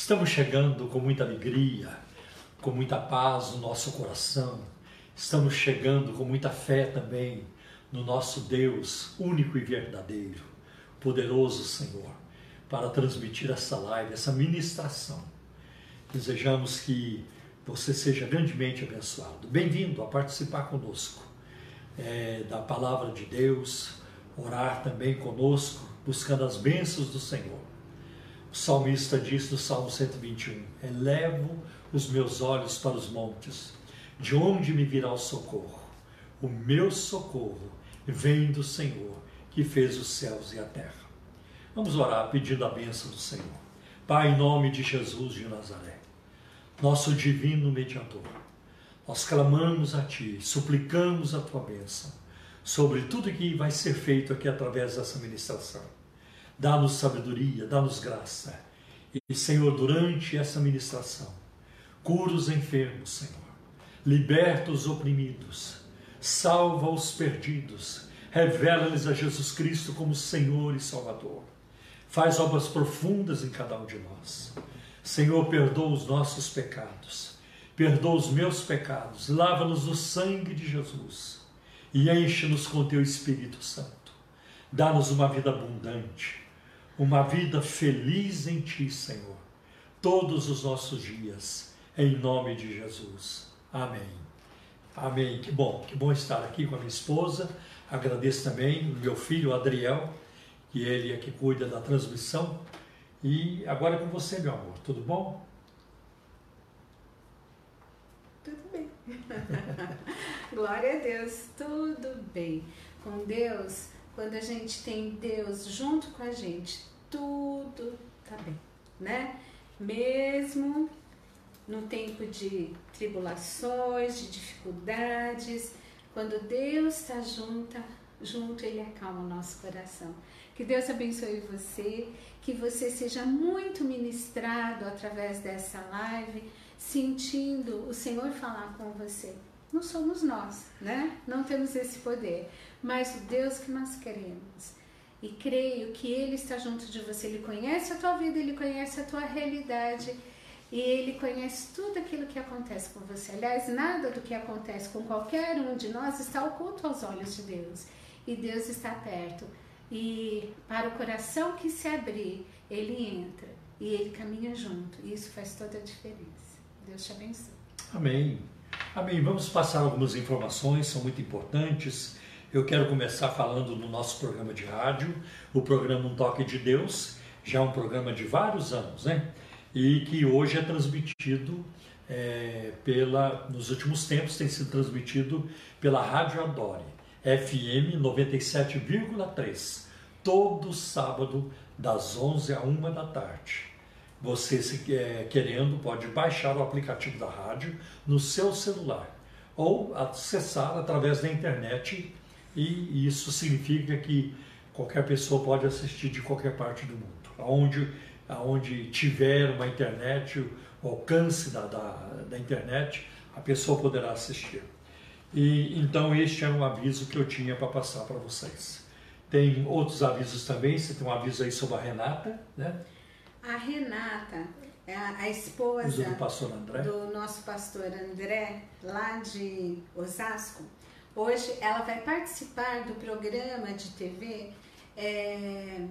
Estamos chegando com muita alegria, com muita paz no nosso coração. Estamos chegando com muita fé também no nosso Deus único e verdadeiro, poderoso Senhor, para transmitir essa live, essa ministração. Desejamos que você seja grandemente abençoado. Bem-vindo a participar conosco é, da palavra de Deus, orar também conosco, buscando as bênçãos do Senhor. O salmista diz no Salmo 121: Elevo os meus olhos para os montes, de onde me virá o socorro? O meu socorro vem do Senhor, que fez os céus e a terra. Vamos orar pedindo a bênção do Senhor. Pai, em nome de Jesus de Nazaré, nosso divino mediador, nós clamamos a Ti, suplicamos a Tua bênção sobre tudo que vai ser feito aqui através dessa ministração dá-nos sabedoria, dá-nos graça. E, Senhor, durante essa ministração, cura os enfermos, Senhor, liberta os oprimidos, salva os perdidos, revela-lhes a Jesus Cristo como Senhor e Salvador. Faz obras profundas em cada um de nós. Senhor, perdoa os nossos pecados, perdoa os meus pecados, lava-nos no sangue de Jesus e enche-nos com teu Espírito Santo. Dá-nos uma vida abundante, uma vida feliz em Ti, Senhor, todos os nossos dias, em nome de Jesus. Amém. Amém. Que bom, que bom estar aqui com a minha esposa. Agradeço também o meu filho Adriel, que ele é que cuida da transmissão. E agora é com você, meu amor, tudo bom? Tudo bem. Glória a Deus, tudo bem. Com Deus, quando a gente tem Deus junto com a gente, tudo tá bem, né? Mesmo no tempo de tribulações, de dificuldades, quando Deus está junto, junto, Ele acalma o nosso coração. Que Deus abençoe você, que você seja muito ministrado através dessa live, sentindo o Senhor falar com você. Não somos nós, né? Não temos esse poder, mas o Deus que nós queremos. E creio que Ele está junto de você, Ele conhece a tua vida, Ele conhece a tua realidade e Ele conhece tudo aquilo que acontece com você. Aliás, nada do que acontece com qualquer um de nós está oculto aos olhos de Deus. E Deus está perto. E para o coração que se abrir, Ele entra e Ele caminha junto. E isso faz toda a diferença. Deus te abençoe. Amém. Amém. Vamos passar algumas informações, são muito importantes. Eu quero começar falando no nosso programa de rádio, o programa Um Toque de Deus, já é um programa de vários anos, né? E que hoje é transmitido é, pela, nos últimos tempos tem sido transmitido pela Rádio Adore, FM 97,3, todo sábado das 11 a 1 da tarde. Você, se é, querendo, pode baixar o aplicativo da rádio no seu celular ou acessar através da internet e isso significa que qualquer pessoa pode assistir de qualquer parte do mundo. Aonde, aonde tiver uma internet, o alcance da, da, da internet, a pessoa poderá assistir. E então este é um aviso que eu tinha para passar para vocês. Tem outros avisos também, você tem um aviso aí sobre a Renata, né? A Renata é a, esposa do, do nosso pastor André, lá de Osasco. Hoje ela vai participar do programa de TV. É...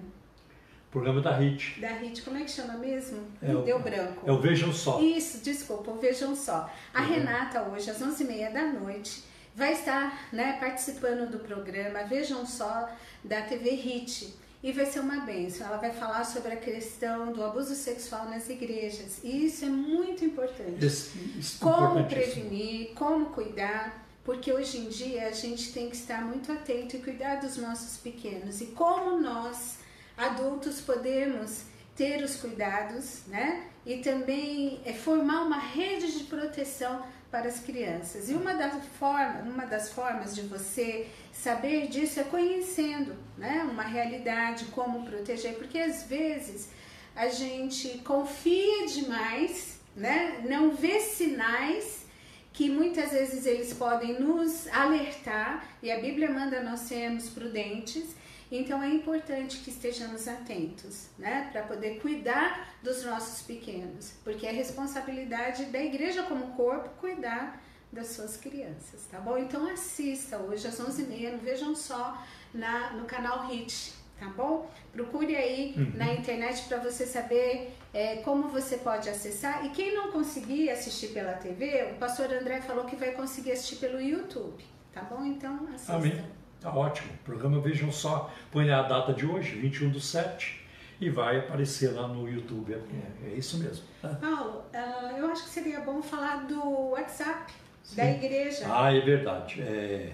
Programa da HIT. Da HIT, como é que chama mesmo? É o, Deu branco. É o Vejam Só. Isso, desculpa, o Vejam Só. A uhum. Renata, hoje, às 11h30 da noite, vai estar né, participando do programa Vejam Só da TV HIT. E vai ser uma benção. Ela vai falar sobre a questão do abuso sexual nas igrejas. E isso é muito importante. Isso, isso como prevenir, como cuidar porque hoje em dia a gente tem que estar muito atento e cuidar dos nossos pequenos e como nós adultos podemos ter os cuidados, né? E também é, formar uma rede de proteção para as crianças. E uma das formas, uma das formas de você saber disso é conhecendo, né? Uma realidade, como proteger, porque às vezes a gente confia demais, né? Não vê sinais que muitas vezes eles podem nos alertar, e a Bíblia manda nós sermos prudentes, Então é importante que estejamos atentos, né, para poder cuidar dos nossos pequenos, porque é responsabilidade da igreja como corpo cuidar das suas crianças, tá bom? Então assista hoje às 11h30, vejam só na, no canal HIT, tá bom? Procure aí uhum. na internet para você saber é, como você pode acessar. E quem não conseguir assistir pela TV, o pastor André falou que vai conseguir assistir pelo YouTube, tá bom? Então assista. Amém. Tá ótimo. O programa Vejam Só, põe a data de hoje, 21 do 7, e vai aparecer lá no YouTube. É, é isso mesmo. Paulo, uh, eu acho que seria bom falar do WhatsApp Sim. da igreja. Ah, é verdade. É,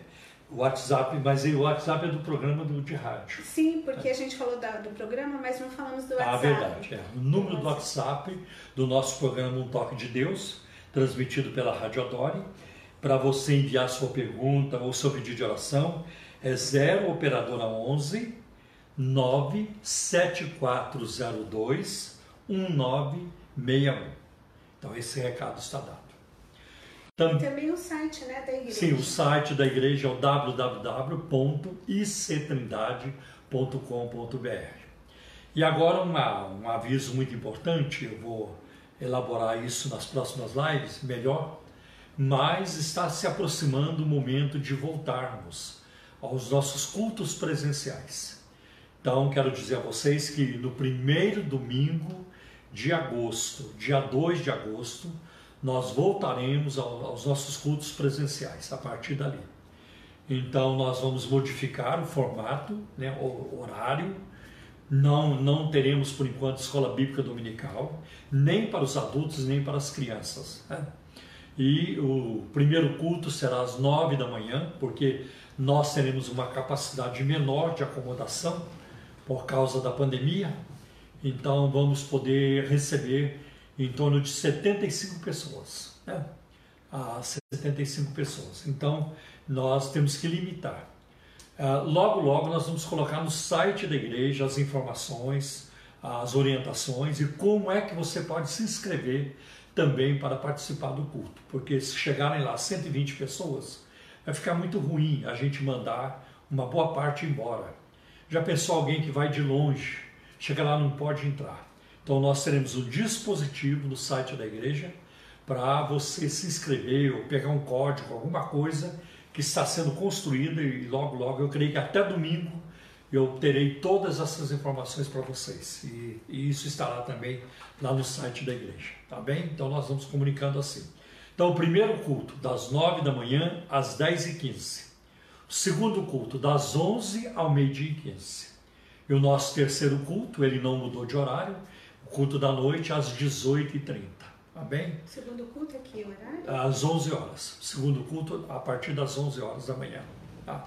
o WhatsApp, mas o WhatsApp é do programa do, de rádio. Sim, porque é. a gente falou da, do programa, mas não falamos do ah, WhatsApp. Ah, verdade. É. O número do WhatsApp do nosso programa Um Toque de Deus, transmitido pela Rádio Adore, para você enviar sua pergunta ou seu pedido de oração, é 0 operadora 11 97402 1961. Então esse recado está dado. Tam... Também o site né, da igreja. Sim, o site da igreja é o www.ictrindade.com.br. E agora uma, um aviso muito importante, eu vou elaborar isso nas próximas lives melhor, mas está se aproximando o momento de voltarmos aos nossos cultos presenciais. Então, quero dizer a vocês que no primeiro domingo de agosto, dia 2 de agosto, nós voltaremos aos nossos cultos presenciais a partir dali. Então nós vamos modificar o formato, né, o horário. Não, não teremos por enquanto escola bíblica dominical, nem para os adultos, nem para as crianças. Né? E o primeiro culto será às nove da manhã, porque nós teremos uma capacidade menor de acomodação por causa da pandemia. Então vamos poder receber em torno de 75 pessoas. Né? A 75 pessoas. Então, nós temos que limitar. Uh, logo, logo, nós vamos colocar no site da igreja as informações, as orientações e como é que você pode se inscrever também para participar do culto. Porque se chegarem lá 120 pessoas, vai ficar muito ruim a gente mandar uma boa parte embora. Já pensou alguém que vai de longe, chega lá não pode entrar. Então nós teremos um dispositivo no site da igreja para você se inscrever ou pegar um código, alguma coisa que está sendo construída e logo logo eu creio que até domingo eu terei todas essas informações para vocês e, e, isso estará também lá no site da igreja, tá bem? Então nós vamos comunicando assim. Então o primeiro culto das 9 da manhã às 10 e 15 o segundo culto das 11 ao meio-dia e 15 e o nosso terceiro culto, ele não mudou de horário, culto da noite às 18h30. Tá bem? Segundo culto aqui, horário? Às 11 horas. Segundo culto a partir das 11 horas da manhã. Tá?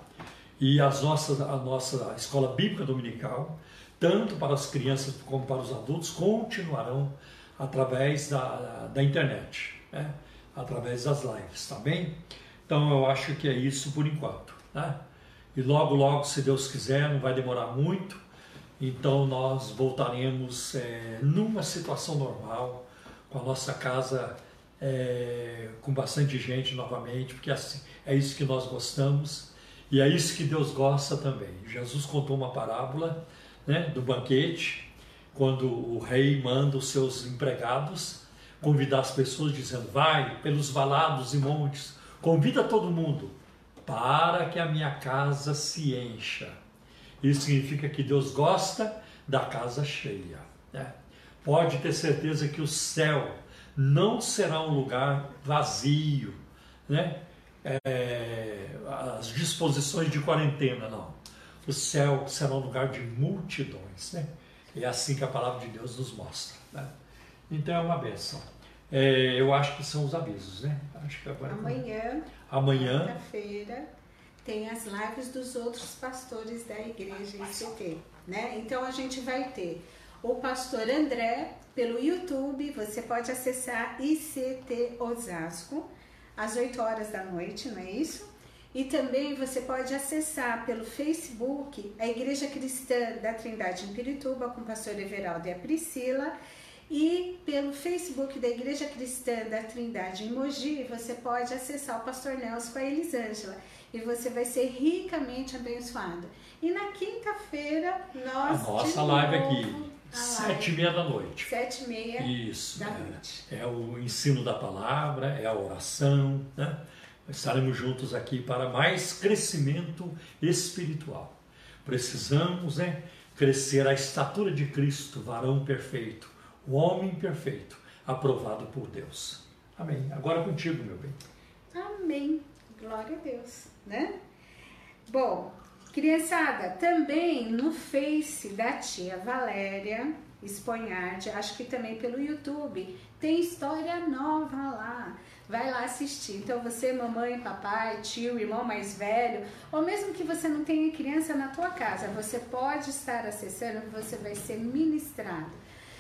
E as nossas, a nossa escola bíblica dominical, tanto para as crianças como para os adultos, continuarão através da, da internet, né? Através das lives, tá bem? Então eu acho que é isso por enquanto. Né? E logo, logo, se Deus quiser, não vai demorar muito, então nós voltaremos é, numa situação normal, com a nossa casa é, com bastante gente novamente, porque assim, é isso que nós gostamos e é isso que Deus gosta também. Jesus contou uma parábola né, do banquete, quando o rei manda os seus empregados convidar as pessoas, dizendo: Vai pelos valados e montes, convida todo mundo, para que a minha casa se encha. Isso significa que Deus gosta da casa cheia. Né? Pode ter certeza que o céu não será um lugar vazio, né? É, as disposições de quarentena, não. O céu será um lugar de multidões, né? É assim que a palavra de Deus nos mostra. Né? Então é uma benção. É, eu acho que são os avisos, né? Acho que agora amanhã, amanhã, quinta-feira, tem as lives dos outros pastores da igreja ICT, né? Então a gente vai ter o pastor André pelo YouTube, você pode acessar ICT Osasco às 8 horas da noite, não é isso? E também você pode acessar pelo Facebook a Igreja Cristã da Trindade em Pirituba com o pastor Everaldo e a Priscila E pelo Facebook da Igreja Cristã da Trindade em Mogi, você pode acessar o Pastor Nelson com a Elisângela e você vai ser ricamente abençoado. E na quinta-feira, nós. A nossa live aqui, sete e meia da noite. Sete e meia Isso, da é, noite. é o ensino da palavra, é a oração, né? Estaremos juntos aqui para mais crescimento espiritual. Precisamos né, crescer à estatura de Cristo, varão perfeito, o homem perfeito, aprovado por Deus. Amém. Agora contigo, meu bem. Amém. Glória a Deus, né? Bom, criançada, também no Face da tia Valéria Esponhardi, acho que também pelo YouTube, tem história nova lá. Vai lá assistir. Então você, mamãe, papai, tio, irmão mais velho, ou mesmo que você não tenha criança na tua casa, você pode estar acessando, você vai ser ministrado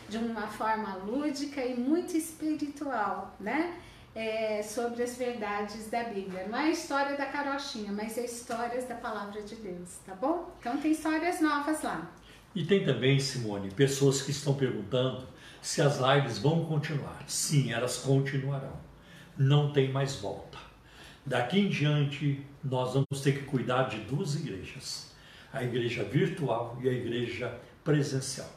de uma forma lúdica e muito espiritual, né? É, sobre as verdades da Bíblia. Não é a história da carochinha, mas é histórias da palavra de Deus, tá bom? Então tem histórias novas lá. E tem também, Simone, pessoas que estão perguntando se as lives vão continuar. Sim, elas continuarão. Não tem mais volta. Daqui em diante, nós vamos ter que cuidar de duas igrejas: a igreja virtual e a igreja presencial.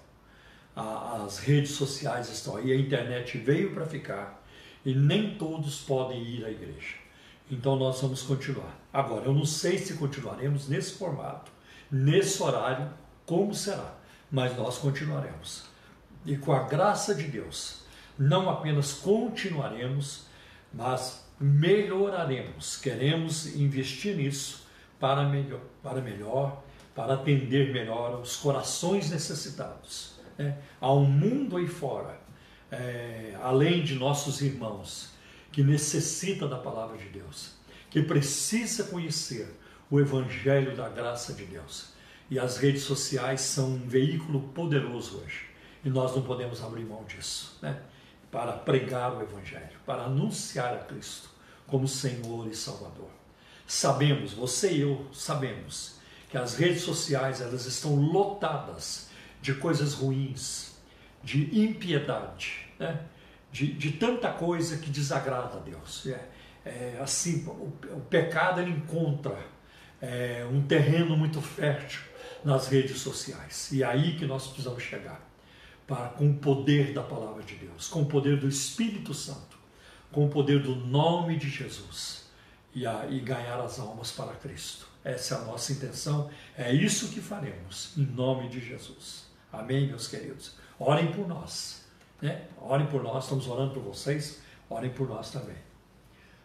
As redes sociais estão aí, a internet veio para ficar e nem todos podem ir à igreja. Então nós vamos continuar. Agora, eu não sei se continuaremos nesse formato, nesse horário, como será, mas nós continuaremos. E com a graça de Deus, não apenas continuaremos, mas melhoraremos. Queremos investir nisso para melhor, para melhor, para atender melhor os corações necessitados. Né? Um mundo aí fora, é, além de nossos irmãos, que necessita da palavra de Deus, que precisa conhecer o Evangelho da graça de Deus. E as redes sociais são um veículo poderoso hoje. E nós não podemos abrir mão disso, né? Para pregar o Evangelho, para anunciar a Cristo como Senhor e Salvador. Sabemos, você e eu sabemos, que as redes sociais elas estão lotadas de coisas ruins, de impiedade, né? de, de tanta coisa que desagrada a Deus. É, é assim, o, o, pecado ele encontra é, um terreno muito fértil nas redes sociais. E é aí que nós precisamos chegar, para, com o poder da palavra de Deus, com o poder do Espírito Santo, com o poder do nome de Jesus e, a, e ganhar as almas para Cristo. Essa é a nossa intenção, é isso que faremos, em nome de Jesus. Amém, meus queridos? Orem por nós, né? Orem por nós, estamos orando por vocês, orem por nós também.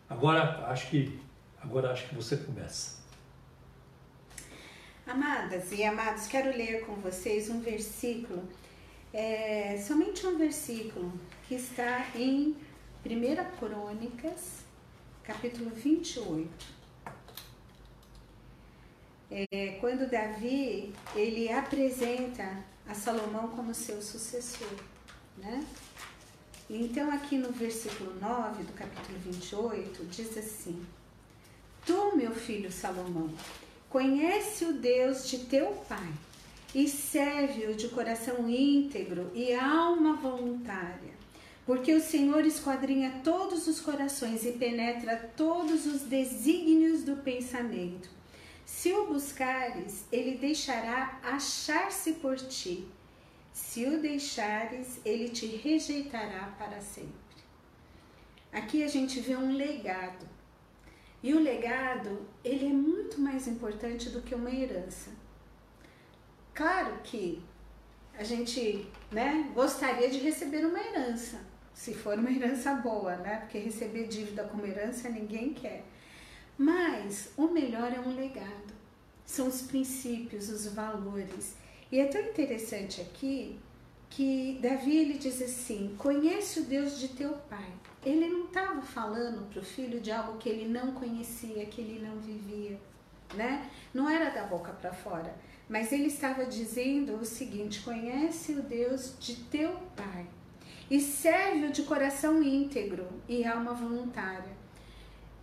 Agora acho que agora acho que você começa. Amadas e amados, quero ler com vocês um versículo, é, somente um versículo que está em 1 Crônicas, capítulo 28. É, quando Davi ele apresenta a Salomão como seu sucessor, né? Então aqui no versículo 9 do capítulo 28 diz assim: Tu, meu filho Salomão, Conhece o Deus de teu pai e serve-o de coração íntegro e alma voluntária, porque o Senhor esquadrinha todos os corações e penetra todos os desígnios do pensamento. Se o buscares, ele deixará achar-se por ti. Se o deixares, ele te rejeitará para sempre. Aqui a gente vê um legado e o legado, ele é muito mais importante do que uma herança. Claro que a gente, né, gostaria de receber uma herança, se for uma herança boa, né? Porque receber dívida como herança ninguém quer. Mas o melhor é um legado. São os princípios, os valores. E é tão interessante aqui que Davi ele diz assim: "Conhece o Deus de teu pai" ele não estava falando para o filho de algo que ele não conhecia, que ele não vivia, né? Não era da boca para fora, mas ele estava dizendo o seguinte: conhece o Deus de teu pai e serve-o de coração íntegro e alma voluntária.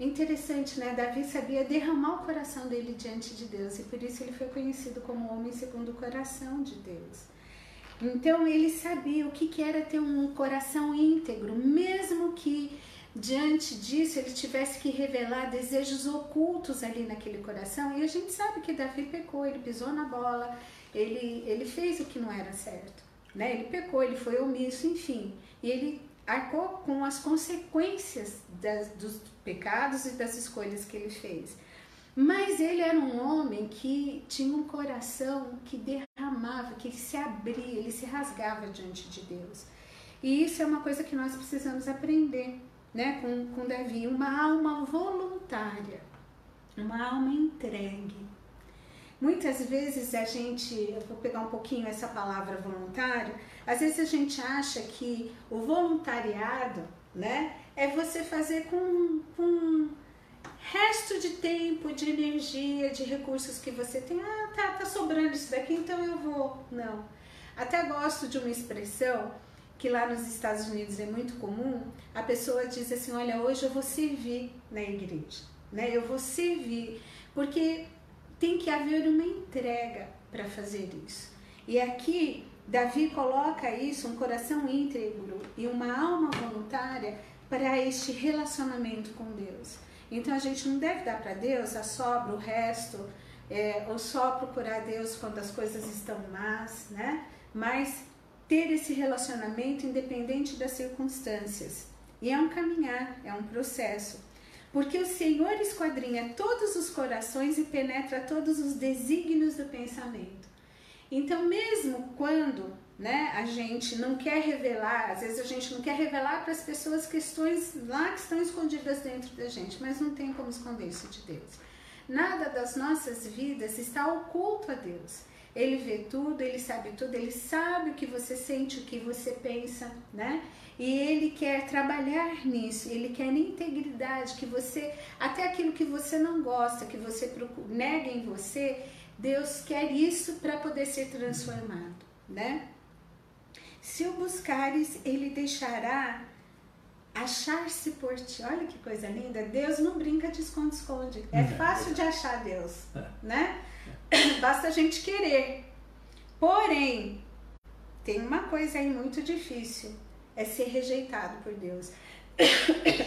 Interessante, né? Davi sabia derramar o coração dele diante de Deus e por isso ele foi conhecido como homem segundo o coração de Deus. Então ele sabia o que, era ter um coração íntegro, mesmo que diante disso ele tivesse que revelar desejos ocultos ali naquele coração. E a gente sabe que Davi pecou, ele pisou na bola, ele, ele fez o que não era certo. Né? Ele pecou, ele foi omisso, enfim. E ele arcou com as consequências das, dos pecados e das escolhas que ele fez. Mas ele era um homem que tinha um coração que derramava, que se abria, ele se rasgava diante de Deus. E isso é uma coisa que nós precisamos aprender né, com, com Davi. Uma alma voluntária, uma alma entregue. Muitas vezes a gente, eu vou pegar um pouquinho essa palavra voluntário, às vezes a gente acha que o voluntariado, né, é você fazer com, com resto de tempo, de energia, de recursos que você tem. Ah, tá, tá sobrando isso daqui, então eu vou. Não. Até gosto de uma expressão que lá nos Estados Unidos é muito comum. A pessoa diz assim: Olha, hoje eu vou servir na igreja, né? Eu vou servir, porque tem que haver uma entrega para fazer isso. E aqui Davi coloca isso, um coração íntegro e uma alma voluntária para este relacionamento com Deus. Então a gente não deve dar para Deus a sobra, o resto, é, ou só procurar Deus quando as coisas estão más, né? Mas ter esse relacionamento independente das circunstâncias. E é um caminhar, é um processo. Porque o Senhor esquadrinha todos os corações e penetra todos os desígnios do pensamento. Então, mesmo quando né, a gente não quer revelar, às vezes a gente não quer revelar para as pessoas questões lá que estão escondidas dentro da gente, mas não tem como esconder isso de Deus. Nada das nossas vidas está oculto a Deus. Ele vê tudo, ele sabe tudo, ele sabe o que você sente, o que você pensa, né? E ele quer trabalhar nisso, ele quer integridade, que você, até aquilo que você não gosta, que você procura, nega em você, Deus quer isso para poder ser transformado, né? Se o buscares, ele deixará achar-se por ti. Olha que coisa linda. Deus não brinca de esconde-esconde. É fácil de achar Deus, é. né? Basta a gente querer. Porém, tem uma coisa aí muito difícil, é ser rejeitado por Deus.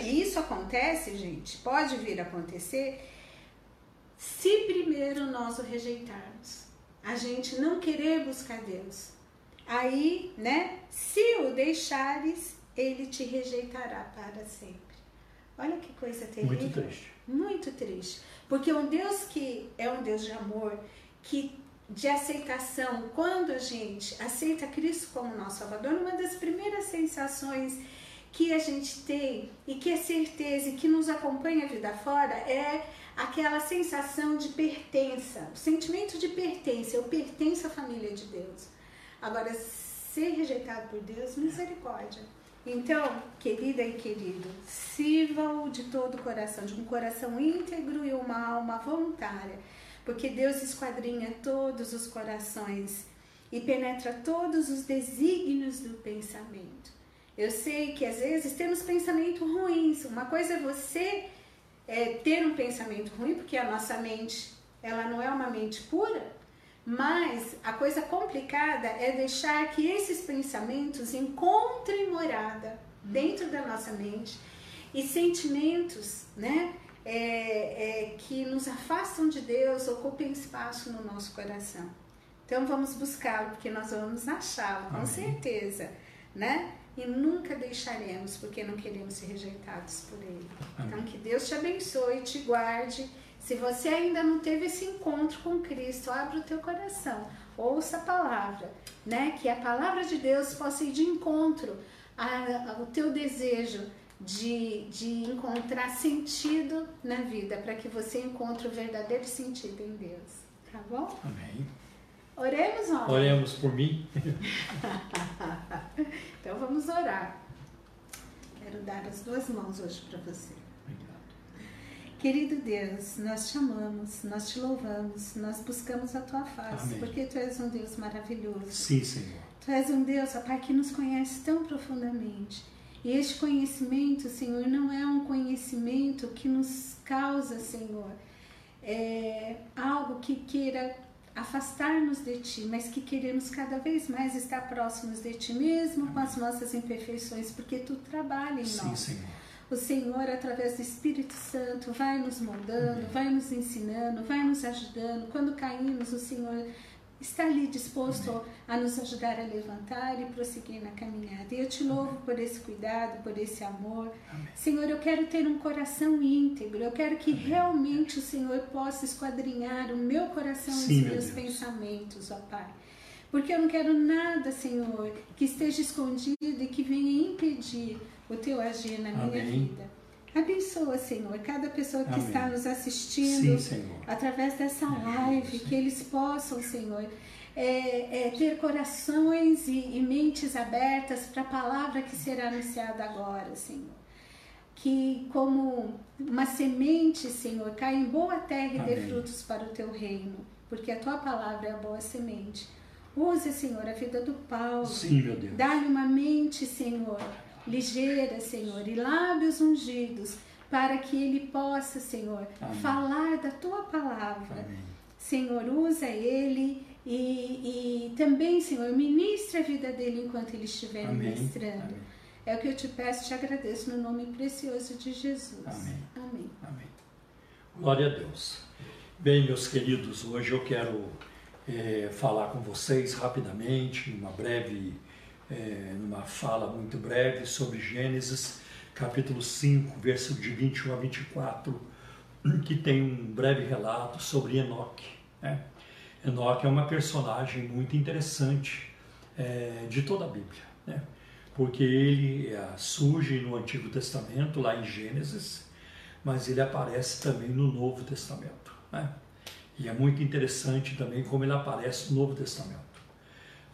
E isso acontece, gente, pode vir a acontecer se primeiro nós o rejeitarmos. A gente não querer buscar Deus. Aí, né, se o deixares, ele te rejeitará para sempre. Olha que coisa terrível. Muito triste. Muito triste. Porque um Deus que é um Deus de amor, que de aceitação, quando a gente aceita Cristo como nosso Salvador, uma das primeiras sensações que a gente tem e que é certeza e que nos acompanha a vida fora é aquela sensação de pertença, o sentimento de pertença. Eu pertenço à família de Deus. Agora, ser rejeitado por Deus, misericórdia. Então, querida e querido, sirva-o de todo o coração, de um coração íntegro e uma alma voluntária, porque Deus esquadrinha todos os corações e penetra todos os desígnios do pensamento. Eu sei que às vezes temos pensamentos ruins. Uma coisa é você é, ter um pensamento ruim, porque a nossa mente ela não é uma mente pura, mas a coisa complicada é deixar que esses pensamentos encontrem morada dentro da nossa mente e sentimentos, né, é, é, que nos afastam de Deus ocupem espaço no nosso coração. Então vamos buscá-lo, porque nós vamos achá-lo, com Amém. certeza, né? E nunca deixaremos, porque não queremos ser rejeitados por Ele. Amém. Então que Deus te abençoe, te guarde se você ainda não teve esse encontro com Cristo, abra o teu coração, ouça a palavra, né? Que a palavra de Deus possa ir de encontro ao teu desejo de, de encontrar sentido na vida, para que você encontre o verdadeiro sentido em Deus. Tá bom? Amém. Oremos, ó. Oremos por mim. então vamos orar. Quero dar as duas mãos hoje para você. Querido Deus, nós te amamos, nós te louvamos, nós buscamos a tua face, Amém. porque tu és um Deus maravilhoso. Sim, Senhor. Tu és um Deus, ó Pai, que nos conhece tão profundamente. E este conhecimento, Senhor, não é um conhecimento que nos causa, Senhor, é algo que queira afastar-nos de Ti, mas que queremos cada vez mais estar próximos de Ti, mesmo com as nossas imperfeições, porque Tu trabalha em Sim, nós. Senhor. O Senhor, através do Espírito Santo, vai nos moldando, vai nos ensinando, vai nos ajudando. Quando caímos, o Senhor está ali disposto a nos ajudar a levantar e prosseguir na caminhada. E eu te louvo por esse cuidado, por esse amor. Amém. Senhor, eu quero ter um coração íntegro. Eu quero que realmente o Senhor possa esquadrinhar o meu coração Sim, e os meu meus pensamentos, ó Pai. Porque eu não quero nada, Senhor, que esteja escondido e que venha impedir o teu agir na minha Amém. vida. Abençoa, Senhor, cada pessoa que Amém. está nos assistindo Sim, através dessa live, que eles possam, Senhor, é, é, ter corações e, e mentes abertas para a palavra que será anunciada agora, Senhor. Que, como uma semente, Senhor, caia em boa terra e dê Amém. frutos para o teu reino, porque a tua palavra é a boa semente. Use, Senhor, a vida do Paulo. Sim, meu Deus. Dá-lhe uma mente, Senhor, ligeira, Senhor, e lábios ungidos, para que ele possa, Senhor, Amém. falar da tua palavra. Amém. Senhor, usa ele e, e também, Senhor, ministra a vida dele enquanto ele estiver Amém. ministrando. É o que eu te peço e te agradeço no nome precioso de Jesus. Amém. Amém. Glória a Deus. Bem, meus queridos, hoje eu quero eh, falar com vocês rapidamente, numa breve, eh, numa fala muito breve sobre Gênesis, capítulo 5, versículo de 21 a 24, que tem um breve relato sobre Enoque. Né? Enoque é uma personagem muito interessante eh, de toda a Bíblia, né? porque ele eh, surge no Antigo Testamento, lá em Gênesis, mas ele aparece também no Novo Testamento. Né? E é muito interessante também como ele aparece no Novo Testamento.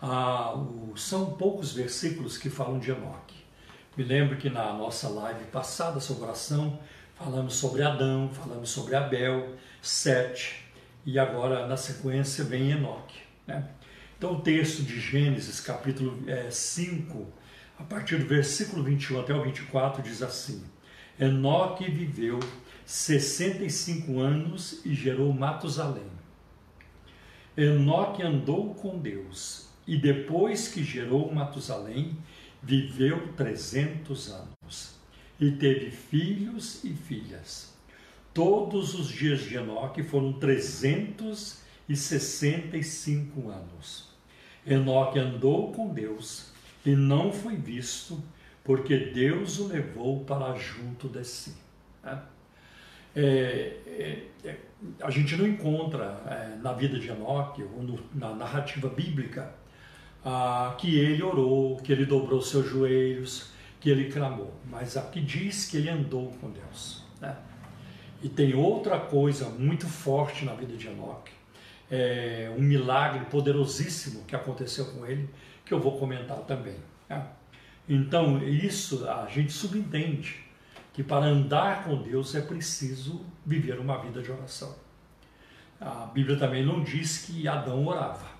Ah, o- são poucos versículos que falam de Enoque. Me lembro que na nossa live passada sobre oração, falamos sobre Adão, falamos sobre Abel, Sete, e agora na sequência vem Enoque. Né? Então o texto de Gênesis, capítulo 5, a partir do versículo 21 até o 24, diz assim: Enoque viveu 65 anos e gerou Matusalém. Enoque andou com Deus e depois que gerou Matusalém, viveu 300 anos e teve filhos e filhas. Todos os dias de Enoque foram 365 anos. Enoque andou com Deus e não foi visto, porque Deus o levou para junto de si. né? É, é, é, a gente não encontra é, na vida de Enoque, ou no- na narrativa bíblica, ah, que ele orou, que ele dobrou seus joelhos, que ele clamou. Mas aqui diz que ele andou com Deus. né? E tem outra coisa muito forte na vida de Enoque, é um milagre poderosíssimo que aconteceu com ele, que eu vou comentar também. né? Então, isso a gente subentende que para andar com Deus é preciso viver uma vida de oração. A Bíblia também não diz que Adão orava?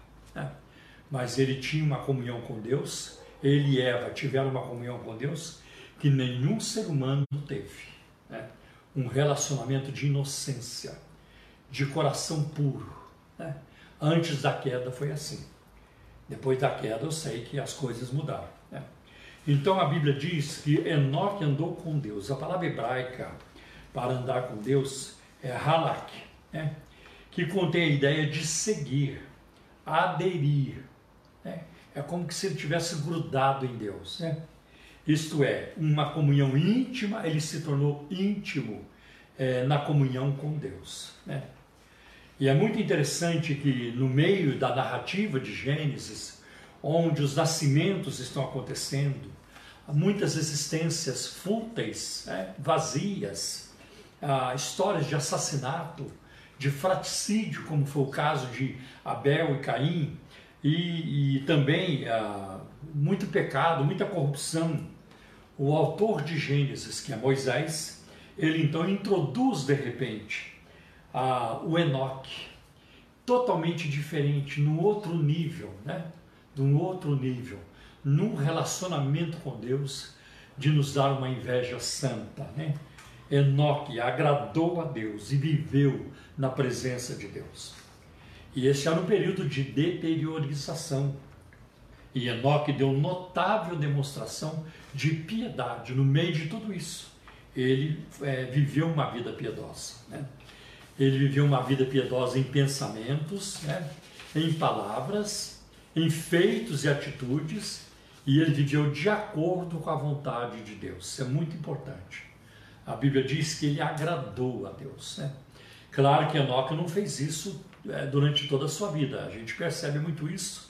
Mas ele tinha uma comunhão com Deus, ele e Eva tiveram uma comunhão com Deus que nenhum ser humano teve. né? Um relacionamento de inocência, de coração puro. né? Antes da queda foi assim. Depois da queda eu sei que as coisas mudaram. né? Então a Bíblia diz que Enoque andou com Deus. A palavra hebraica para andar com Deus é halak, né? que contém a ideia de seguir, aderir. É como se ele tivesse grudado em Deus. Né? Isto é, uma comunhão íntima, ele se tornou íntimo eh, na comunhão com Deus. Né? E é muito interessante que no meio da narrativa de Gênesis, onde os nascimentos estão acontecendo, muitas existências fúteis, né, vazias, ah, histórias de assassinato, de fraticídio, como foi o caso de Abel e Caim, e, e também ah, muito pecado, muita corrupção. O autor de Gênesis, que é Moisés, ele então introduz de repente ah, o Enoque, totalmente diferente, num outro nível, né? Num outro nível, num relacionamento com Deus, de nos dar uma inveja santa, né? Enoque agradou a Deus e viveu na presença de Deus. E esse era um período de deteriorização. E Enoque deu notável demonstração de piedade no meio de tudo isso. Ele é, viveu uma vida piedosa. Né? Ele viveu uma vida piedosa em pensamentos, né? em palavras, em feitos e atitudes, e ele viveu de acordo com a vontade de Deus. Isso é muito importante. A Bíblia diz que ele agradou a Deus. Né? Claro que Enoque não fez isso durante toda a sua vida. A gente percebe muito isso,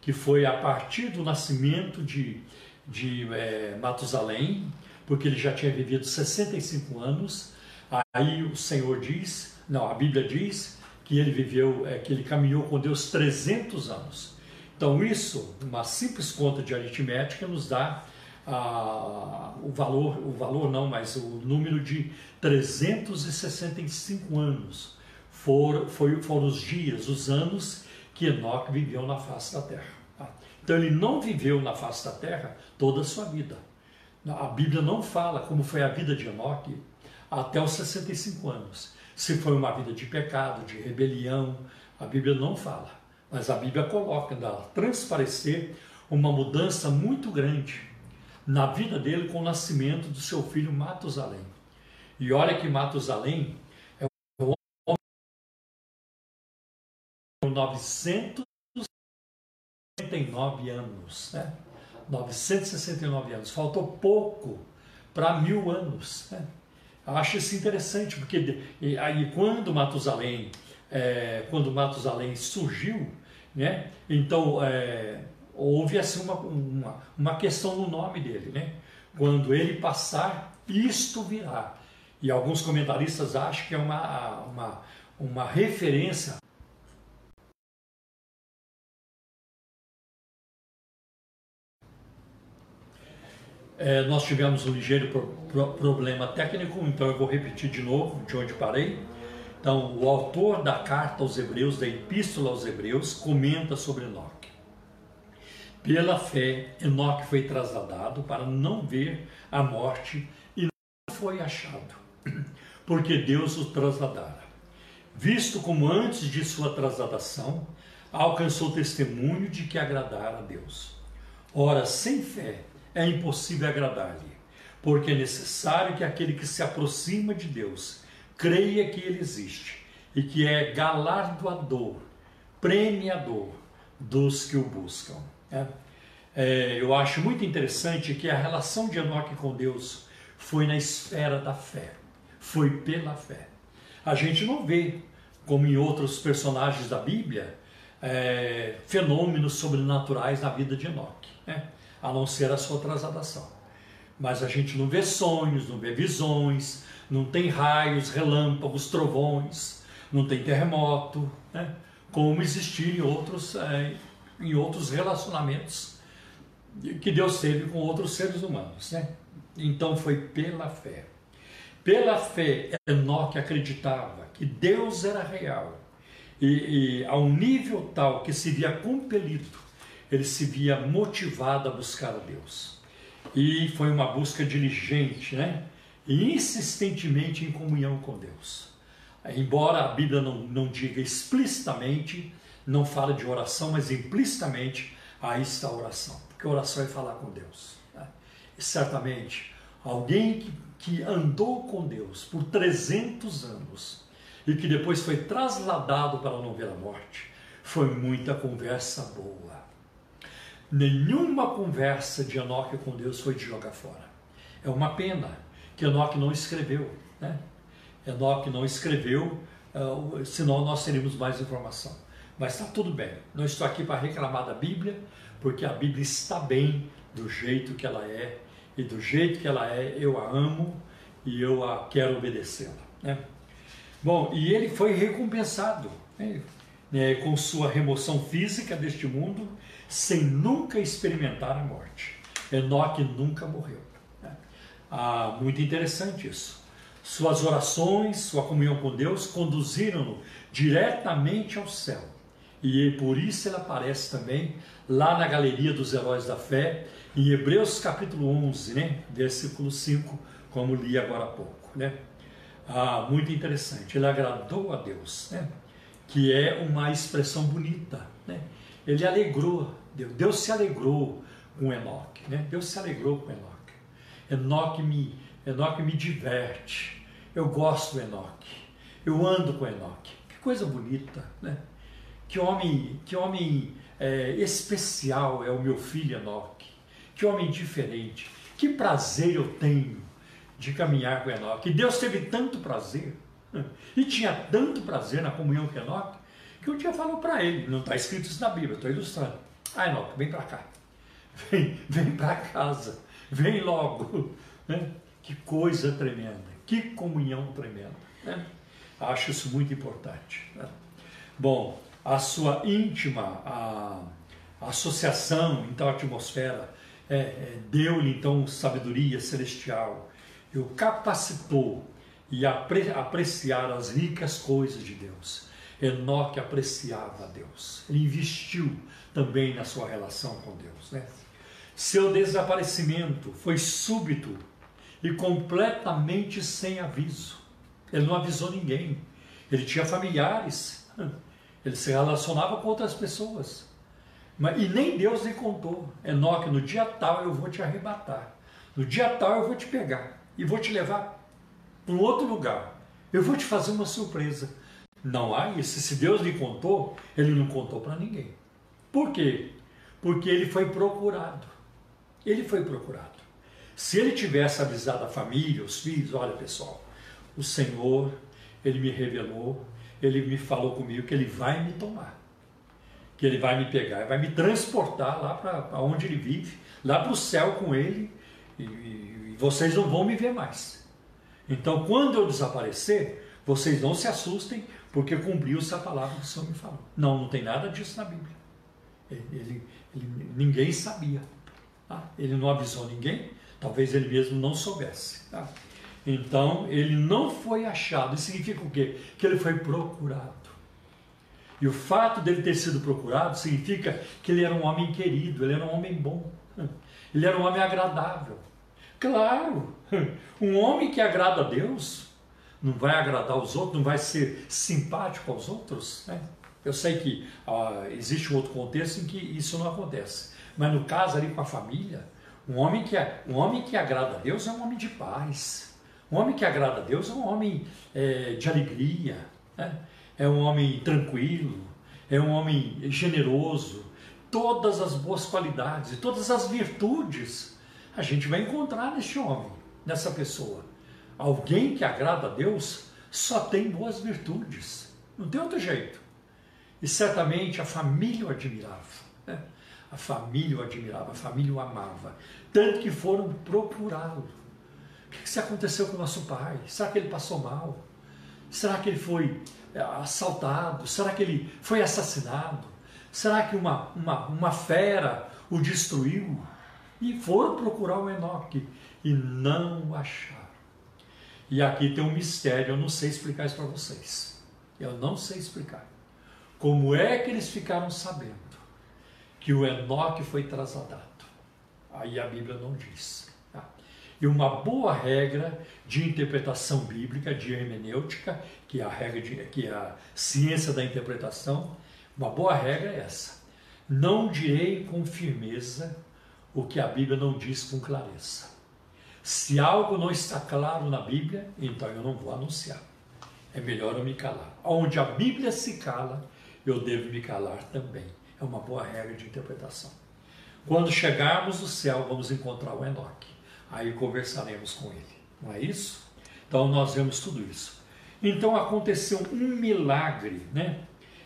que foi a partir do nascimento de, de é, Matusalém, porque ele já tinha vivido 65 anos. Aí o Senhor diz, não, a Bíblia diz que ele viveu, é, que ele caminhou com Deus 300 anos. Então isso, uma simples conta de aritmética nos dá ah, o valor, o valor não, mas o número de 365 anos for, foi, foram os dias, os anos que Enoque viveu na face da terra. Tá? Então ele não viveu na face da terra toda a sua vida. A Bíblia não fala como foi a vida de Enoque até os 65 anos. Se foi uma vida de pecado, de rebelião, a Bíblia não fala. Mas a Bíblia coloca, dá transparecer uma mudança muito grande na vida dele com o nascimento do seu filho Matusalém. E olha que Matusalém 969 anos, né? 969 anos. Faltou pouco para mil anos. Né? Acho isso interessante, porque aí quando Matusalém, é, quando Matusalém surgiu, né? Então, é, houve assim uma, uma, uma, questão no nome dele. Né? Quando ele passar, isto virá. E alguns comentaristas acham que é uma, uma, uma referência É, nós tivemos um ligeiro pro, pro, problema técnico, então eu vou repetir de novo de onde parei. Então, o autor da carta aos Hebreus, da Epístola aos Hebreus, comenta sobre Enoque. Pela fé, Enoque foi trasladado para não ver a morte e não foi achado, porque Deus o trasladara. Visto como antes de sua trasladação, alcançou testemunho de que agradara a Deus. Ora, sem fé é impossível agradar-lhe, porque é necessário que aquele que se aproxima de Deus creia que ele existe e que é galardoador, premiador dos que o buscam. É? É, eu acho muito interessante que a relação de Enoque com Deus foi na esfera da fé, foi pela fé. A gente não vê, como em outros personagens da Bíblia, é, fenômenos sobrenaturais na vida de Enoque, né? A não ser a sua trasladação. Mas a gente não vê sonhos, não vê visões, não tem raios, relâmpagos, trovões, não tem terremoto, né? como existir em outros, é, em outros relacionamentos que Deus teve com outros seres humanos. Né? Então foi pela fé. Pela fé, Enoque acreditava que Deus era real e, e a um nível tal que se via compelido, ele se via motivado a buscar a Deus. E foi uma busca diligente, né? e insistentemente em comunhão com Deus. Embora a Bíblia não, não diga explicitamente, não fala de oração, mas implicitamente aí está a oração, porque oração é falar com Deus. Né? E certamente, alguém que, que andou com Deus por 300 anos e que depois foi trasladado para não ver a morte, foi muita conversa boa. Nenhuma conversa de Enoque com Deus foi de jogar fora. É uma pena que Enoque não escreveu. Né? Enoque não escreveu, uh, senão nós teríamos mais informação. Mas está tudo bem. Não estou aqui para reclamar da Bíblia, porque a Bíblia está bem do jeito que ela é, e do jeito que ela é, eu a amo e eu a quero obedecê-la. Né? Bom, e ele foi recompensado né? né, com sua remoção física deste mundo, sem nunca experimentar a morte. Enoque nunca morreu. Ah, muito interessante isso. Suas orações, sua comunhão com Deus conduziram-no diretamente ao céu. E por isso ele aparece também lá na galeria dos heróis da fé, em Hebreus capítulo 11, né? versículo 5, como li agora há pouco. Né? Ah, muito interessante. Ele agradou a Deus. Né? que é uma expressão bonita. Né? Ele alegrou, Deus, Deus se alegrou com Enoque. Né? Deus se alegrou com Enoque. Enoque me, Enoque me diverte. Eu gosto do Enoque. Eu ando com Enoque. Que coisa bonita, né? Que homem, que homem é, especial é o meu filho Enoque. Que homem diferente. Que prazer eu tenho de caminhar com Enoque. E Deus teve tanto prazer, né? e tinha tanto prazer na comunhão com Enoque, que um dia falou para ele, não está escrito isso na Bíblia, estou ilustrando. Ah, Enoque, vem para cá. Vem, vem para casa. Vem logo. Né? Que coisa tremenda. Que comunhão tremenda. Né? Acho isso muito importante. Né? Bom, a sua íntima a, a associação em tal atmosfera é, é, deu-lhe então sabedoria celestial e o capacitou e apre, apreciar as ricas coisas de Deus. Enoque apreciava Deus. Ele investiu também na sua relação com Deus. Né? Seu desaparecimento foi súbito e completamente sem aviso. Ele não avisou ninguém. Ele tinha familiares. Ele se relacionava com outras pessoas. Mas, e nem Deus lhe contou. Enoque, no dia tal eu vou te arrebatar. No dia tal eu vou te pegar e vou te levar para um outro lugar. Eu vou te fazer uma surpresa. Não há isso. Se Deus lhe contou, ele não contou para ninguém. Por quê? Porque ele foi procurado. Ele foi procurado. Se ele tivesse avisado a família, os filhos, olha pessoal, o Senhor, ele me revelou, ele me falou comigo que ele vai me tomar, que ele vai me pegar, vai me transportar lá para onde ele vive, lá para o céu com ele, e, e vocês não vão me ver mais. Então, quando eu desaparecer, vocês não se assustem, porque cumpriu-se a palavra que o Senhor me falou. Não, não tem nada disso na Bíblia. Ele, ele, ele, ninguém sabia. Tá? Ele não avisou ninguém, talvez ele mesmo não soubesse. Tá? Então, ele não foi achado. Isso significa o quê? Que ele foi procurado. E o fato dele ter sido procurado significa que ele era um homem querido, ele era um homem bom, ele era um homem agradável. Claro, um homem que agrada a Deus não vai agradar os outros, não vai ser simpático aos outros. Né? Eu sei que ah, existe um outro contexto em que isso não acontece. Mas no caso ali com a família, um homem que, é, um homem que agrada a Deus é um homem de paz. Um homem que agrada a Deus é um homem é, de alegria, né? é um homem tranquilo, é um homem generoso. Todas as boas qualidades e todas as virtudes a gente vai encontrar neste homem, nessa pessoa. Alguém que agrada a Deus só tem boas virtudes, não tem outro jeito. E certamente a família o admirava. Né? A família o admirava, a família o amava. Tanto que foram procurá-lo. O que, que aconteceu com o nosso pai? Será que ele passou mal? Será que ele foi é, assaltado? Será que ele foi assassinado? Será que uma, uma, uma fera o destruiu? E foram procurar o Enoque e não acharam. E aqui tem um mistério, eu não sei explicar isso para vocês. Eu não sei explicar. Como é que eles ficaram sabendo? que o Enoque foi trasladado. Aí a Bíblia não diz. Tá? E uma boa regra de interpretação bíblica, de hermenêutica, que é a regra de, que é a ciência da interpretação, uma boa regra é essa. Não direi com firmeza o que a Bíblia não diz com clareza. Se algo não está claro na Bíblia, então eu não vou anunciar. É melhor eu me calar. Onde a Bíblia se cala, eu devo me calar também. É uma boa regra de interpretação. Quando chegarmos no céu, vamos encontrar o Enoque. Aí conversaremos com ele. Não é isso? Então nós vemos tudo isso. Então aconteceu um milagre, né?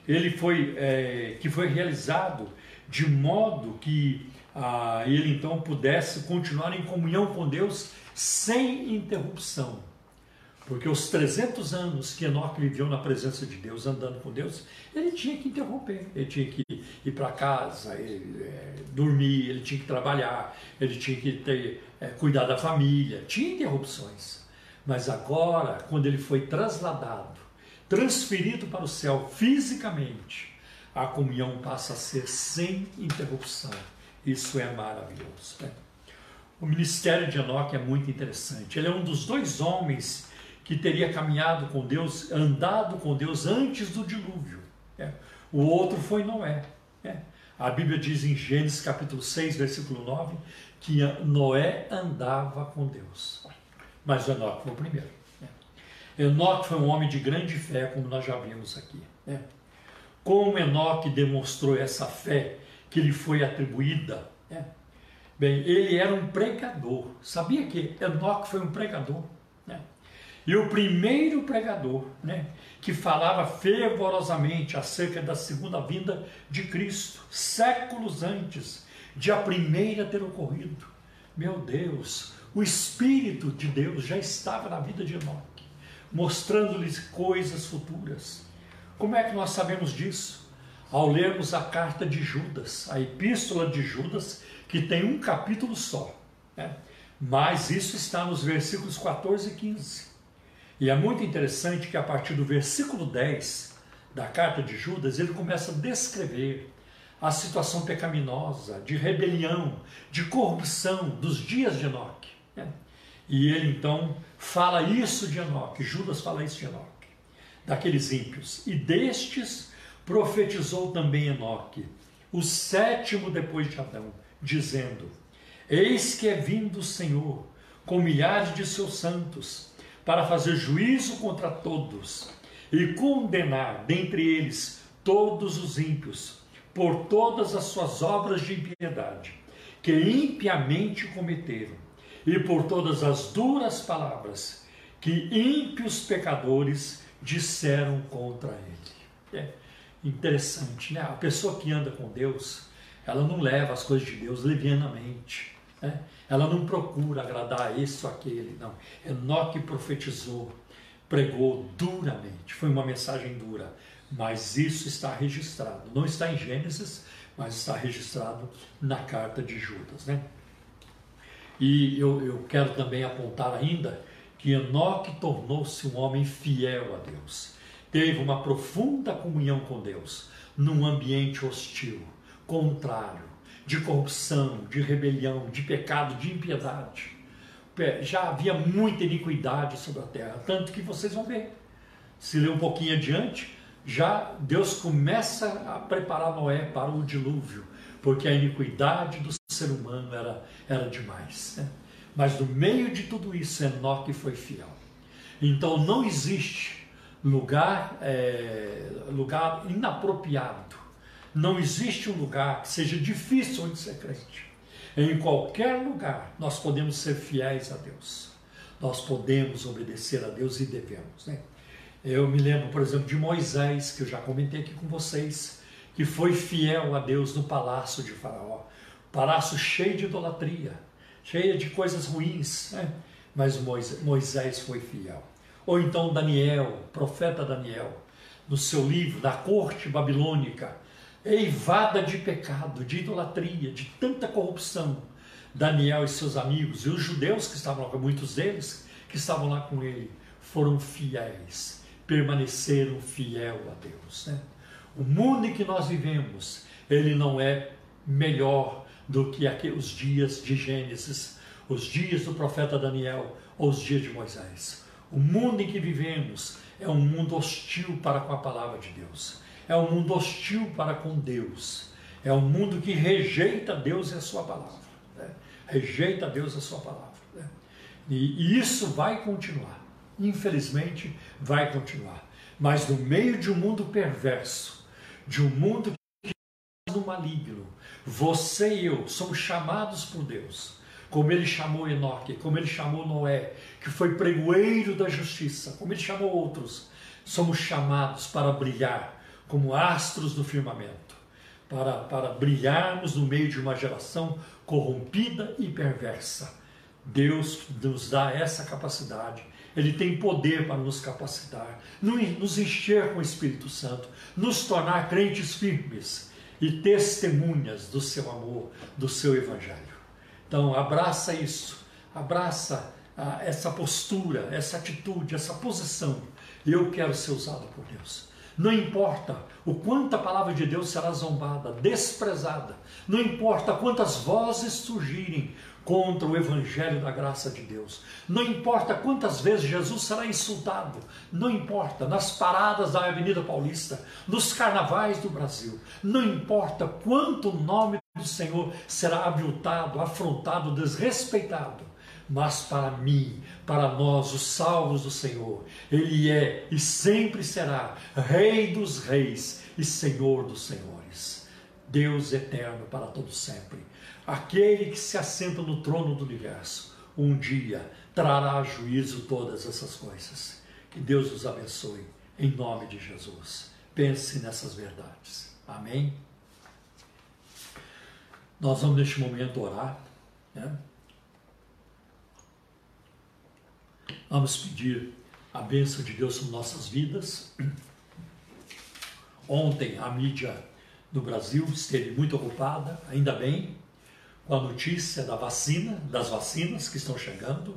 Ele foi é, que foi realizado de modo que ah, ele então pudesse continuar em comunhão com Deus sem interrupção. Porque os 300 anos que Enoque viveu na presença de Deus, andando com Deus, ele tinha que interromper, ele tinha que ir para casa, ele, é, dormir, ele tinha que trabalhar, ele tinha que ter, é, cuidar da família, tinha interrupções. Mas agora, quando ele foi trasladado, transferido para o céu fisicamente, a comunhão passa a ser sem interrupção. Isso é maravilhoso. Né? O ministério de Enoque é muito interessante. Ele é um dos dois homens que teria caminhado com Deus, andado com Deus antes do dilúvio. É. O outro foi Noé. É. A Bíblia diz em Gênesis capítulo 6, versículo 9, que Noé andava com Deus. Mas Enoque foi o primeiro. É. Enoque foi um homem de grande fé, como nós já vimos aqui. É. Como Enoque demonstrou essa fé que lhe foi atribuída? É. Bem, ele era um pregador. Sabia que Enoque foi um pregador? Né? E o primeiro pregador, né, que falava fervorosamente acerca da segunda vinda de Cristo, séculos antes de a primeira ter ocorrido. Meu Deus, o Espírito de Deus já estava na vida de Enoque, mostrando-lhes coisas futuras. Como é que nós sabemos disso? Ao lermos a carta de Judas, a epístola de Judas, que tem um capítulo só. Né? Mas isso está nos versículos 14 e 15. E é muito interessante que a partir do versículo 10 da carta de Judas, ele começa a descrever a situação pecaminosa, de rebelião, de corrupção dos dias de Enoque. Né? E ele então fala isso de Enoque, Judas fala isso de Enoque, daqueles ímpios. E destes profetizou também Enoque, o sétimo depois de Adão, dizendo: Eis que é vindo o Senhor com milhares de seus santos para fazer juízo contra todos e condenar dentre eles todos os ímpios por todas as suas obras de impiedade que impiamente cometeram e por todas as duras palavras que ímpios pecadores disseram contra ele. É interessante, né? A pessoa que anda com Deus, ela não leva as coisas de Deus levianamente. Né? Ela não procura agradar isso ou aquele, não. Enoque profetizou, pregou duramente, foi uma mensagem dura, mas isso está registrado. Não está em Gênesis, mas está registrado na carta de Judas. Né? E eu, eu quero também apontar ainda que Enoque tornou-se um homem fiel a Deus. Teve uma profunda comunhão com Deus, num ambiente hostil, contrário de corrupção, de rebelião, de pecado, de impiedade. Já havia muita iniquidade sobre a terra, tanto que vocês vão ver. Se ler um pouquinho adiante, já Deus começa a preparar Noé para o dilúvio, porque a iniquidade do ser humano era, era demais. Né? Mas no meio de tudo isso, Enoque foi fiel. Então não existe lugar, é, lugar inapropriado não existe um lugar que seja difícil onde ser crente. Em qualquer lugar nós podemos ser fiéis a Deus. Nós podemos obedecer a Deus e devemos. Né? Eu me lembro, por exemplo, de Moisés, que eu já comentei aqui com vocês, que foi fiel a Deus no palácio de Faraó. Palácio cheio de idolatria, cheio de coisas ruins. Né? Mas Moisés foi fiel. Ou então Daniel, profeta Daniel, no seu livro, da corte babilônica, eivada de pecado, de idolatria, de tanta corrupção. Daniel e seus amigos, e os judeus que estavam lá, muitos deles que estavam lá com ele, foram fiéis, permaneceram fiel a Deus. Né? O mundo em que nós vivemos, ele não é melhor do que os dias de Gênesis, os dias do profeta Daniel ou os dias de Moisés. O mundo em que vivemos é um mundo hostil para com a palavra de Deus é um mundo hostil para com Deus. É um mundo que rejeita Deus e a sua palavra. Né? Rejeita Deus e a sua palavra. Né? E, e isso vai continuar. Infelizmente, vai continuar. Mas no meio de um mundo perverso, de um mundo que no maligno, você e eu somos chamados por Deus, como ele chamou Enoque, como ele chamou Noé, que foi pregoeiro da justiça, como ele chamou outros, somos chamados para brilhar como astros do firmamento, para, para brilharmos no meio de uma geração corrompida e perversa. Deus nos dá essa capacidade. Ele tem poder para nos capacitar, nos encher com o Espírito Santo, nos tornar crentes firmes e testemunhas do seu amor, do seu Evangelho. Então, abraça isso, abraça ah, essa postura, essa atitude, essa posição. Eu quero ser usado por Deus. Não importa o quanto a palavra de Deus será zombada, desprezada. Não importa quantas vozes surgirem contra o evangelho da graça de Deus. Não importa quantas vezes Jesus será insultado. Não importa nas paradas da Avenida Paulista, nos carnavais do Brasil. Não importa quanto o nome do Senhor será aviltado, afrontado, desrespeitado mas para mim, para nós, os salvos do Senhor, Ele é e sempre será Rei dos Reis e Senhor dos Senhores, Deus eterno para todos sempre, aquele que se assenta no trono do universo, um dia trará a juízo todas essas coisas. Que Deus os abençoe, em nome de Jesus. Pense nessas verdades. Amém? Nós vamos neste momento orar. Né? Vamos pedir a bênção de Deus sobre nossas vidas. Ontem a mídia no Brasil esteve muito ocupada, ainda bem, com a notícia da vacina, das vacinas que estão chegando,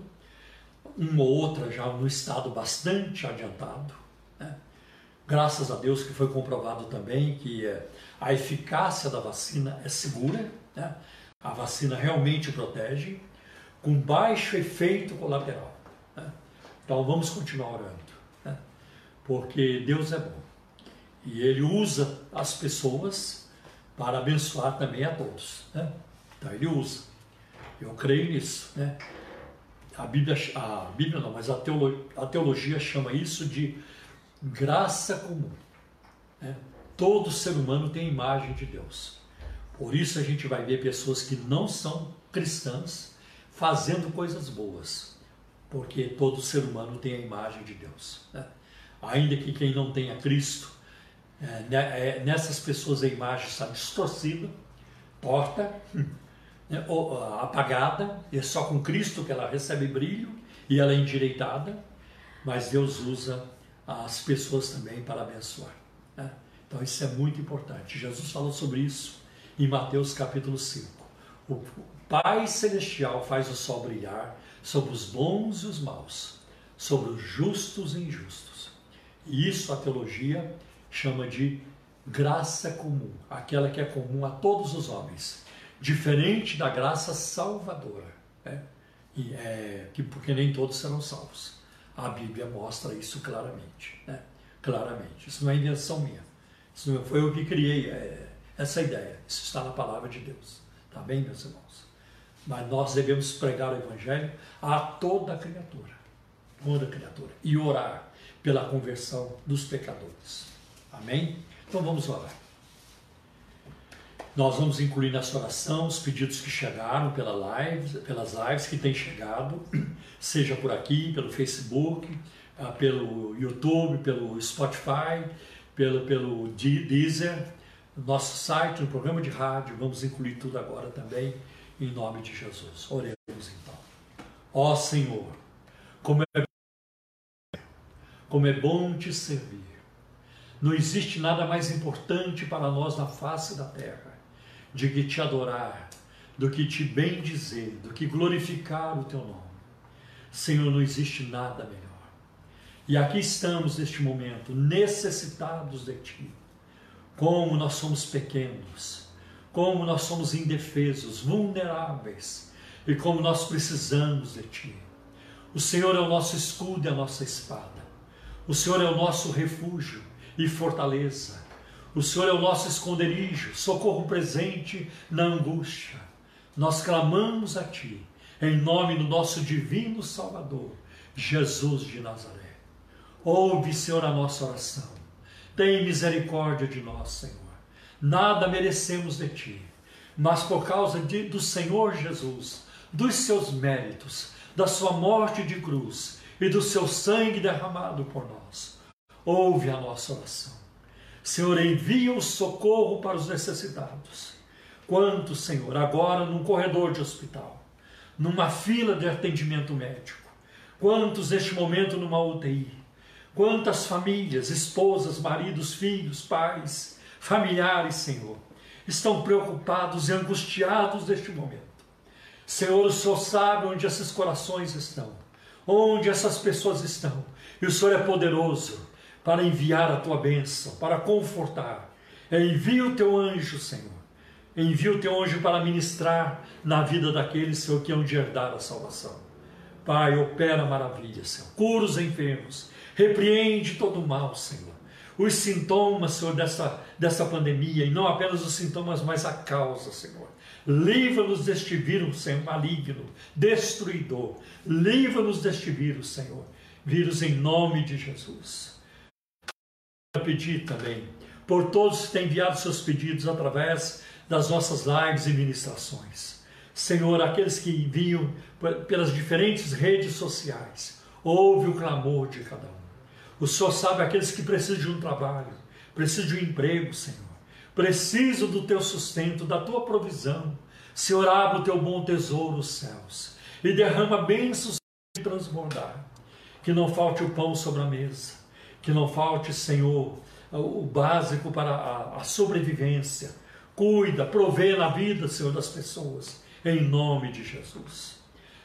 uma ou outra já no estado bastante adiantado. Né? Graças a Deus que foi comprovado também que eh, a eficácia da vacina é segura, né? a vacina realmente protege, com baixo efeito colateral. Então vamos continuar orando, né? porque Deus é bom e Ele usa as pessoas para abençoar também a todos. Né? Então Ele usa. Eu creio nisso. Né? A Bíblia, a Bíblia não, mas a teologia, a teologia chama isso de graça comum. Né? Todo ser humano tem imagem de Deus. Por isso a gente vai ver pessoas que não são cristãs fazendo coisas boas porque todo ser humano tem a imagem de Deus. Né? Ainda que quem não tenha Cristo, é, né, é, nessas pessoas a imagem está distorcida, torta, né, ou, apagada, é só com Cristo que ela recebe brilho e ela é endireitada, mas Deus usa as pessoas também para abençoar. Né? Então isso é muito importante. Jesus falou sobre isso em Mateus capítulo 5. O Pai Celestial faz o sol brilhar sobre os bons e os maus, sobre os justos e injustos. E isso a teologia chama de graça comum, aquela que é comum a todos os homens, diferente da graça salvadora, né? e é, que, porque nem todos serão salvos. A Bíblia mostra isso claramente, né? claramente. Isso não é invenção minha, isso não foi eu que criei é, essa ideia, isso está na palavra de Deus. Tá bem, meus irmãos? Mas nós devemos pregar o Evangelho a toda criatura, toda criatura, e orar pela conversão dos pecadores. Amém? Então vamos orar. Nós vamos incluir nessa oração os pedidos que chegaram pela live, pelas lives que têm chegado, seja por aqui, pelo Facebook, ah, pelo YouTube, pelo Spotify, pelo, pelo Deezer, nosso site, no programa de rádio, vamos incluir tudo agora também em nome de Jesus. Oremos então. Ó Senhor, como é, como é bom te servir. Não existe nada mais importante para nós na face da terra de que te adorar, do que te bendizer, do que glorificar o teu nome. Senhor, não existe nada melhor. E aqui estamos neste momento, necessitados de ti. Como nós somos pequenos como nós somos indefesos, vulneráveis e como nós precisamos de Ti. O Senhor é o nosso escudo e a nossa espada. O Senhor é o nosso refúgio e fortaleza. O Senhor é o nosso esconderijo, socorro presente na angústia. Nós clamamos a Ti, em nome do nosso divino Salvador, Jesus de Nazaré. Ouve, Senhor, a nossa oração. Tem misericórdia de nós, Senhor. Nada merecemos de ti, mas por causa de, do Senhor Jesus, dos seus méritos, da sua morte de cruz e do seu sangue derramado por nós, ouve a nossa oração. Senhor, envia o socorro para os necessitados. Quantos, Senhor, agora num corredor de hospital, numa fila de atendimento médico, quantos neste momento numa UTI, quantas famílias, esposas, maridos, filhos, pais, familiares, Senhor, estão preocupados e angustiados neste momento. Senhor, o Senhor sabe onde esses corações estão, onde essas pessoas estão, e o Senhor é poderoso para enviar a tua bênção, para confortar. Envia o teu anjo, Senhor. Envia o teu anjo para ministrar na vida daqueles, Senhor, que hão de herdar a salvação. Pai, opera maravilhas, Senhor. Cura os enfermos. Repreende todo o mal, Senhor. Os sintomas, Senhor, dessa, dessa pandemia, e não apenas os sintomas, mas a causa, Senhor. Livra-nos deste vírus, Senhor, maligno, destruidor. Livra-nos deste vírus, Senhor. Vírus em nome de Jesus. Eu pedir também por todos que têm enviado seus pedidos através das nossas lives e ministrações. Senhor, aqueles que enviam pelas diferentes redes sociais, ouve o clamor de cada um. O Senhor sabe aqueles que precisam de um trabalho, precisam de um emprego, Senhor. Precisam do teu sustento, da tua provisão. Senhor, abre o teu bom tesouro, os céus, e derrama bênçãos de transbordar. Que não falte o pão sobre a mesa, que não falte, Senhor, o básico para a, a sobrevivência. Cuida, provê na vida, Senhor, das pessoas, em nome de Jesus.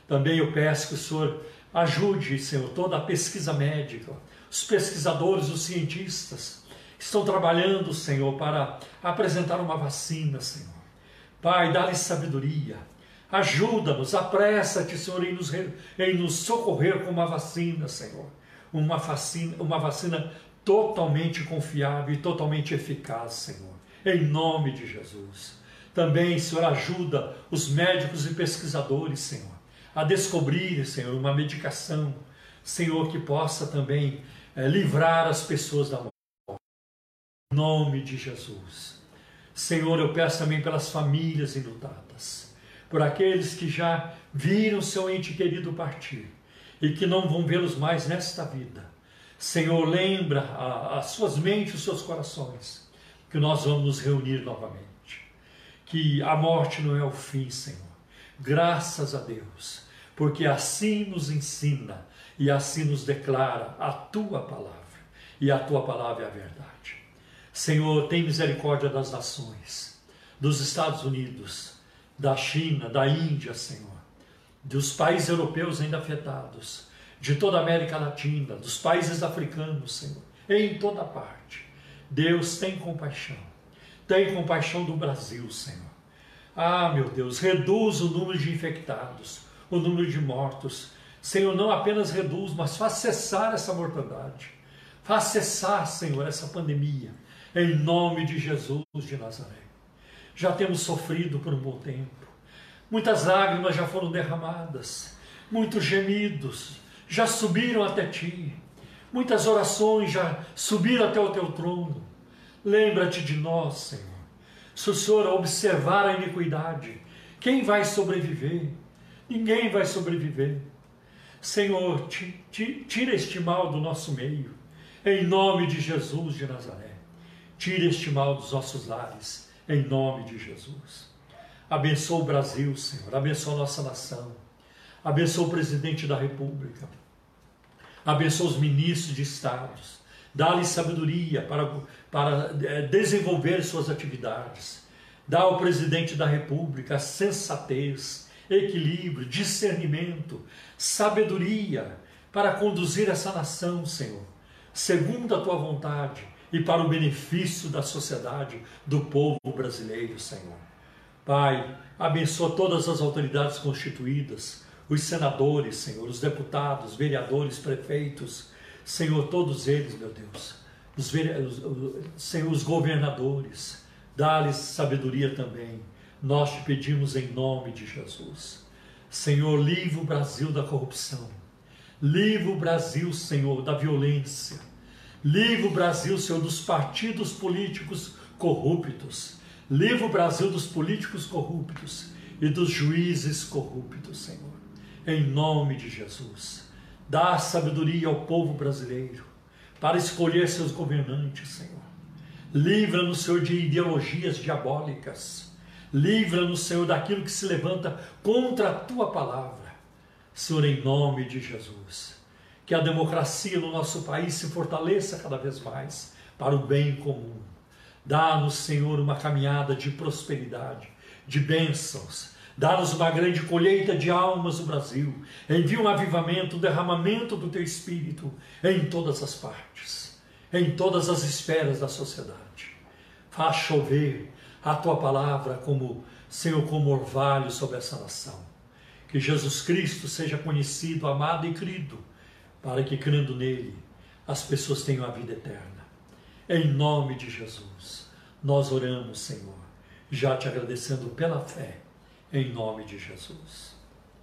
Também eu peço que o Senhor ajude, Senhor, toda a pesquisa médica, os pesquisadores, os cientistas, estão trabalhando, Senhor, para apresentar uma vacina, Senhor. Pai, dá-lhes sabedoria, ajuda-nos, apressa-te, Senhor, em nos, em nos socorrer com uma vacina, Senhor. Uma vacina, uma vacina totalmente confiável e totalmente eficaz, Senhor. Em nome de Jesus. Também, Senhor, ajuda os médicos e pesquisadores, Senhor, a descobrirem, Senhor, uma medicação, Senhor, que possa também é, livrar as pessoas da morte. Em nome de Jesus. Senhor, eu peço também pelas famílias enlutadas, por aqueles que já viram seu ente querido partir e que não vão vê-los mais nesta vida. Senhor, lembra as suas mentes, os seus corações, que nós vamos nos reunir novamente. Que a morte não é o fim, Senhor. Graças a Deus, porque assim nos ensina e assim nos declara a tua palavra. E a tua palavra é a verdade. Senhor, tem misericórdia das nações, dos Estados Unidos, da China, da Índia, Senhor, dos países europeus ainda afetados de toda a América Latina, dos países africanos, Senhor, em toda parte. Deus tem compaixão. Tem compaixão do Brasil, Senhor. Ah, meu Deus, reduz o número de infectados, o número de mortos. Senhor, não apenas reduz, mas faz cessar essa mortandade. Faz cessar, Senhor, essa pandemia. Em nome de Jesus de Nazaré. Já temos sofrido por um bom tempo. Muitas lágrimas já foram derramadas. Muitos gemidos, já subiram até ti, muitas orações já subiram até o teu trono. Lembra-te de nós, Senhor. Se o Senhor observar a iniquidade, quem vai sobreviver? Ninguém vai sobreviver. Senhor, tira este mal do nosso meio, em nome de Jesus de Nazaré. Tira este mal dos nossos lares, em nome de Jesus. Abençoa o Brasil, Senhor. Abençoa a nossa nação. Abençoa o presidente da República abençoa os ministros de estados, dá-lhes sabedoria para, para é, desenvolver suas atividades, dá ao presidente da república sensatez, equilíbrio, discernimento, sabedoria para conduzir essa nação, Senhor, segundo a tua vontade e para o benefício da sociedade, do povo brasileiro, Senhor. Pai, abençoa todas as autoridades constituídas, os senadores, Senhor, os deputados, vereadores, prefeitos, Senhor, todos eles, meu Deus, os, os, Senhor, os governadores, dá-lhes sabedoria também. Nós te pedimos em nome de Jesus. Senhor, livre o Brasil da corrupção. Livre o Brasil, Senhor, da violência. Livre o Brasil, Senhor, dos partidos políticos corruptos. Livre o Brasil dos políticos corruptos e dos juízes corruptos, Senhor em nome de Jesus. Dá sabedoria ao povo brasileiro para escolher seus governantes, Senhor. Livra-nos, Senhor, de ideologias diabólicas. Livra-nos, Senhor, daquilo que se levanta contra a tua palavra. Senhor, em nome de Jesus. Que a democracia no nosso país se fortaleça cada vez mais para o bem comum. Dá-nos, Senhor, uma caminhada de prosperidade, de bênçãos, Dá-nos uma grande colheita de almas no Brasil. Envia um avivamento, um derramamento do teu Espírito em todas as partes. em todas as esferas da sociedade. Faz chover a tua palavra como Senhor, como orvalho sobre essa nação. Que Jesus Cristo seja conhecido, amado e querido, para que crendo nele as pessoas tenham a vida eterna. Em nome de Jesus, nós oramos, Senhor, já te agradecendo pela fé, em nome de Jesus.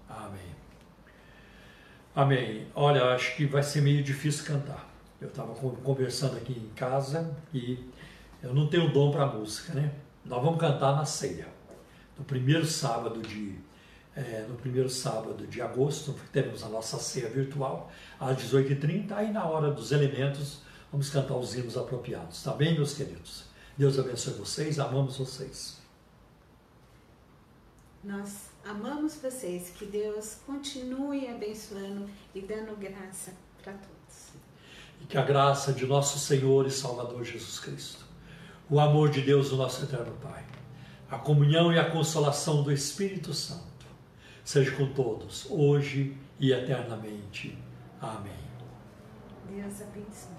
Amém. Amém. Olha, acho que vai ser meio difícil cantar. Eu estava conversando aqui em casa e eu não tenho dom para música, né? Nós vamos cantar na ceia. No primeiro sábado de é, no primeiro sábado de agosto, teremos a nossa ceia virtual às 18h30, aí na hora dos elementos vamos cantar os hinos apropriados. Tá bem, meus queridos? Deus abençoe vocês, amamos vocês. Nós amamos vocês, que Deus continue abençoando e dando graça para todos. E que a graça de nosso Senhor e Salvador Jesus Cristo, o amor de Deus, o nosso eterno Pai, a comunhão e a consolação do Espírito Santo, seja com todos, hoje e eternamente. Amém. Deus abençoe.